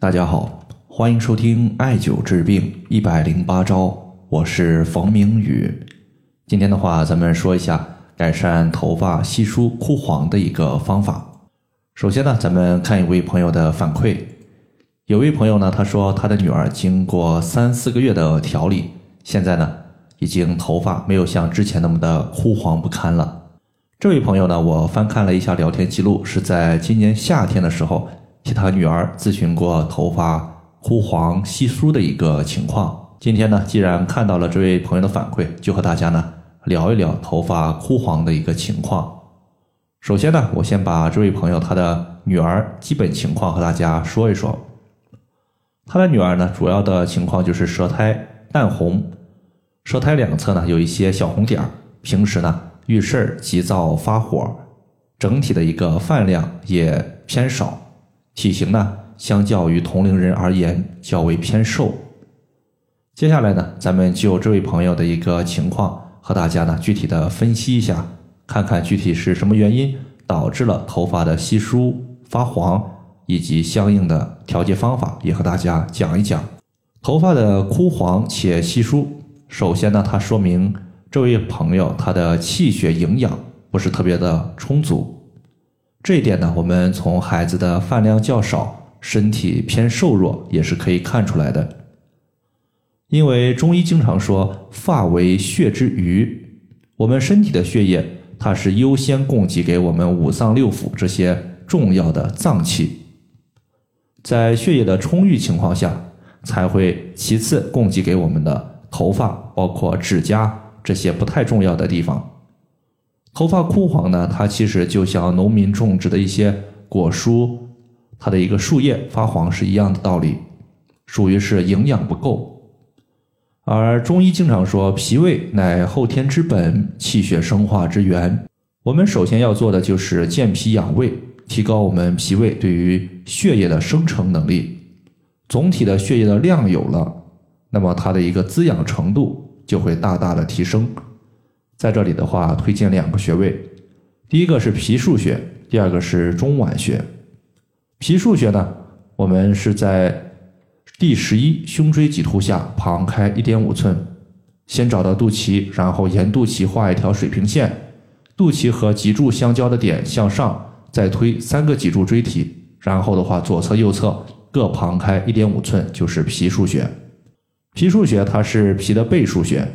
大家好，欢迎收听艾灸治病一百零八招，我是冯明宇。今天的话，咱们说一下改善头发稀疏枯黄的一个方法。首先呢，咱们看一位朋友的反馈。有位朋友呢，他说他的女儿经过三四个月的调理，现在呢，已经头发没有像之前那么的枯黄不堪了。这位朋友呢，我翻看了一下聊天记录，是在今年夏天的时候。替他女儿咨询过头发枯黄稀疏的一个情况。今天呢，既然看到了这位朋友的反馈，就和大家呢聊一聊头发枯黄的一个情况。首先呢，我先把这位朋友他的女儿基本情况和大家说一说。他的女儿呢，主要的情况就是舌苔淡红，舌苔两侧呢有一些小红点儿，平时呢遇事儿急躁发火，整体的一个饭量也偏少。体型呢，相较于同龄人而言较为偏瘦。接下来呢，咱们就这位朋友的一个情况和大家呢具体的分析一下，看看具体是什么原因导致了头发的稀疏发黄，以及相应的调节方法，也和大家讲一讲头发的枯黄且稀疏。首先呢，它说明这位朋友他的气血营养不是特别的充足。这一点呢，我们从孩子的饭量较少、身体偏瘦弱也是可以看出来的。因为中医经常说“发为血之余”，我们身体的血液它是优先供给给我们五脏六腑这些重要的脏器，在血液的充裕情况下，才会其次供给给我们的头发，包括指甲这些不太重要的地方。头发枯黄呢，它其实就像农民种植的一些果蔬，它的一个树叶发黄是一样的道理，属于是营养不够。而中医经常说，脾胃乃后天之本，气血生化之源。我们首先要做的就是健脾养胃，提高我们脾胃对于血液的生成能力。总体的血液的量有了，那么它的一个滋养程度就会大大的提升。在这里的话，推荐两个穴位，第一个是脾腧穴，第二个是中脘穴。脾腧穴呢，我们是在第十一胸椎棘突下旁开一点五寸，先找到肚脐，然后沿肚脐画一条水平线，肚脐和脊柱相交的点向上，再推三个脊柱椎体，然后的话左侧右侧各旁开一点五寸，就是脾腧穴。脾腧穴它是脾的背腧穴，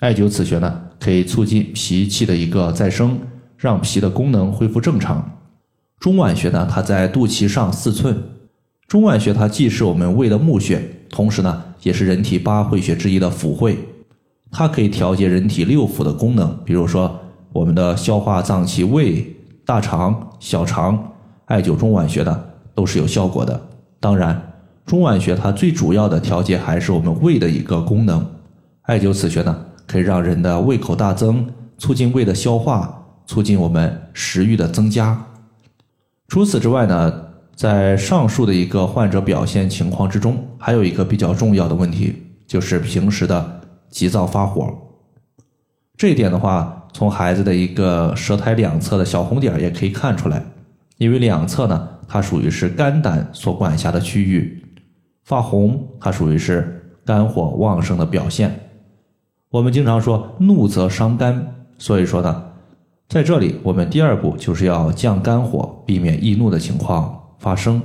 艾灸此穴呢。可以促进脾气的一个再生，让脾的功能恢复正常。中脘穴呢，它在肚脐上四寸。中脘穴它既是我们胃的募穴，同时呢，也是人体八会穴之一的腑会。它可以调节人体六腑的功能，比如说我们的消化脏器，胃、大肠、小肠，艾灸中脘穴呢都是有效果的。当然，中脘穴它最主要的调节还是我们胃的一个功能。艾灸此穴呢。可以让人的胃口大增，促进胃的消化，促进我们食欲的增加。除此之外呢，在上述的一个患者表现情况之中，还有一个比较重要的问题，就是平时的急躁发火。这一点的话，从孩子的一个舌苔两侧的小红点也可以看出来，因为两侧呢，它属于是肝胆所管辖的区域，发红，它属于是肝火旺盛的表现。我们经常说怒则伤肝，所以说呢，在这里我们第二步就是要降肝火，避免易怒的情况发生。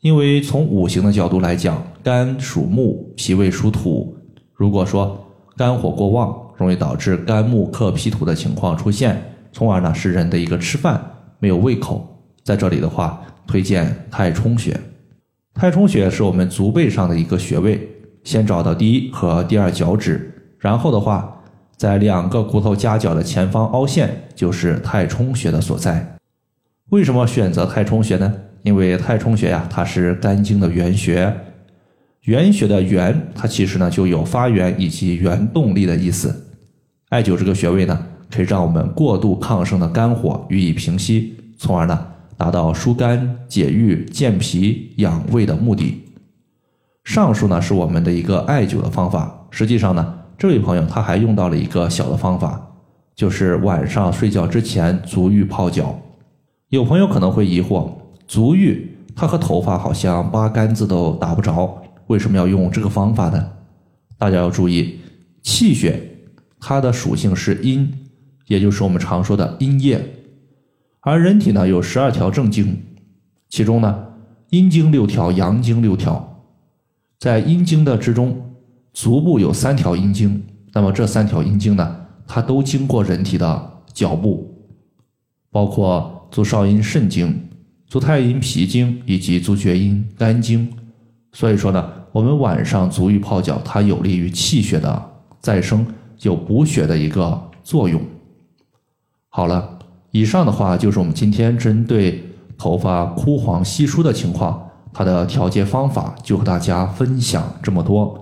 因为从五行的角度来讲，肝属木，脾胃属土。如果说肝火过旺，容易导致肝木克脾土的情况出现，从而呢使人的一个吃饭没有胃口。在这里的话，推荐太冲穴。太冲穴是我们足背上的一个穴位，先找到第一和第二脚趾。然后的话，在两个骨头夹角的前方凹陷，就是太冲穴的所在。为什么选择太冲穴呢？因为太冲穴呀，它是肝经的原穴。原穴的原，它其实呢就有发源以及原动力的意思。艾灸这个穴位呢，可以让我们过度亢盛的肝火予以平息，从而呢达到疏肝解郁、健脾养胃的目的。上述呢是我们的一个艾灸的方法，实际上呢。这位朋友他还用到了一个小的方法，就是晚上睡觉之前足浴泡脚。有朋友可能会疑惑，足浴它和头发好像八竿子都打不着，为什么要用这个方法呢？大家要注意，气血它的属性是阴，也就是我们常说的阴液，而人体呢有十二条正经，其中呢阴经六条，阳经六条，在阴经的之中，足部有三条阴经，那么这三条阴经呢，它都经过人体的脚部，包括足少阴肾经。足太阴脾经以及足厥阴肝经，所以说呢，我们晚上足浴泡脚，它有利于气血的再生，有补血的一个作用。好了，以上的话就是我们今天针对头发枯黄稀疏的情况，它的调节方法就和大家分享这么多。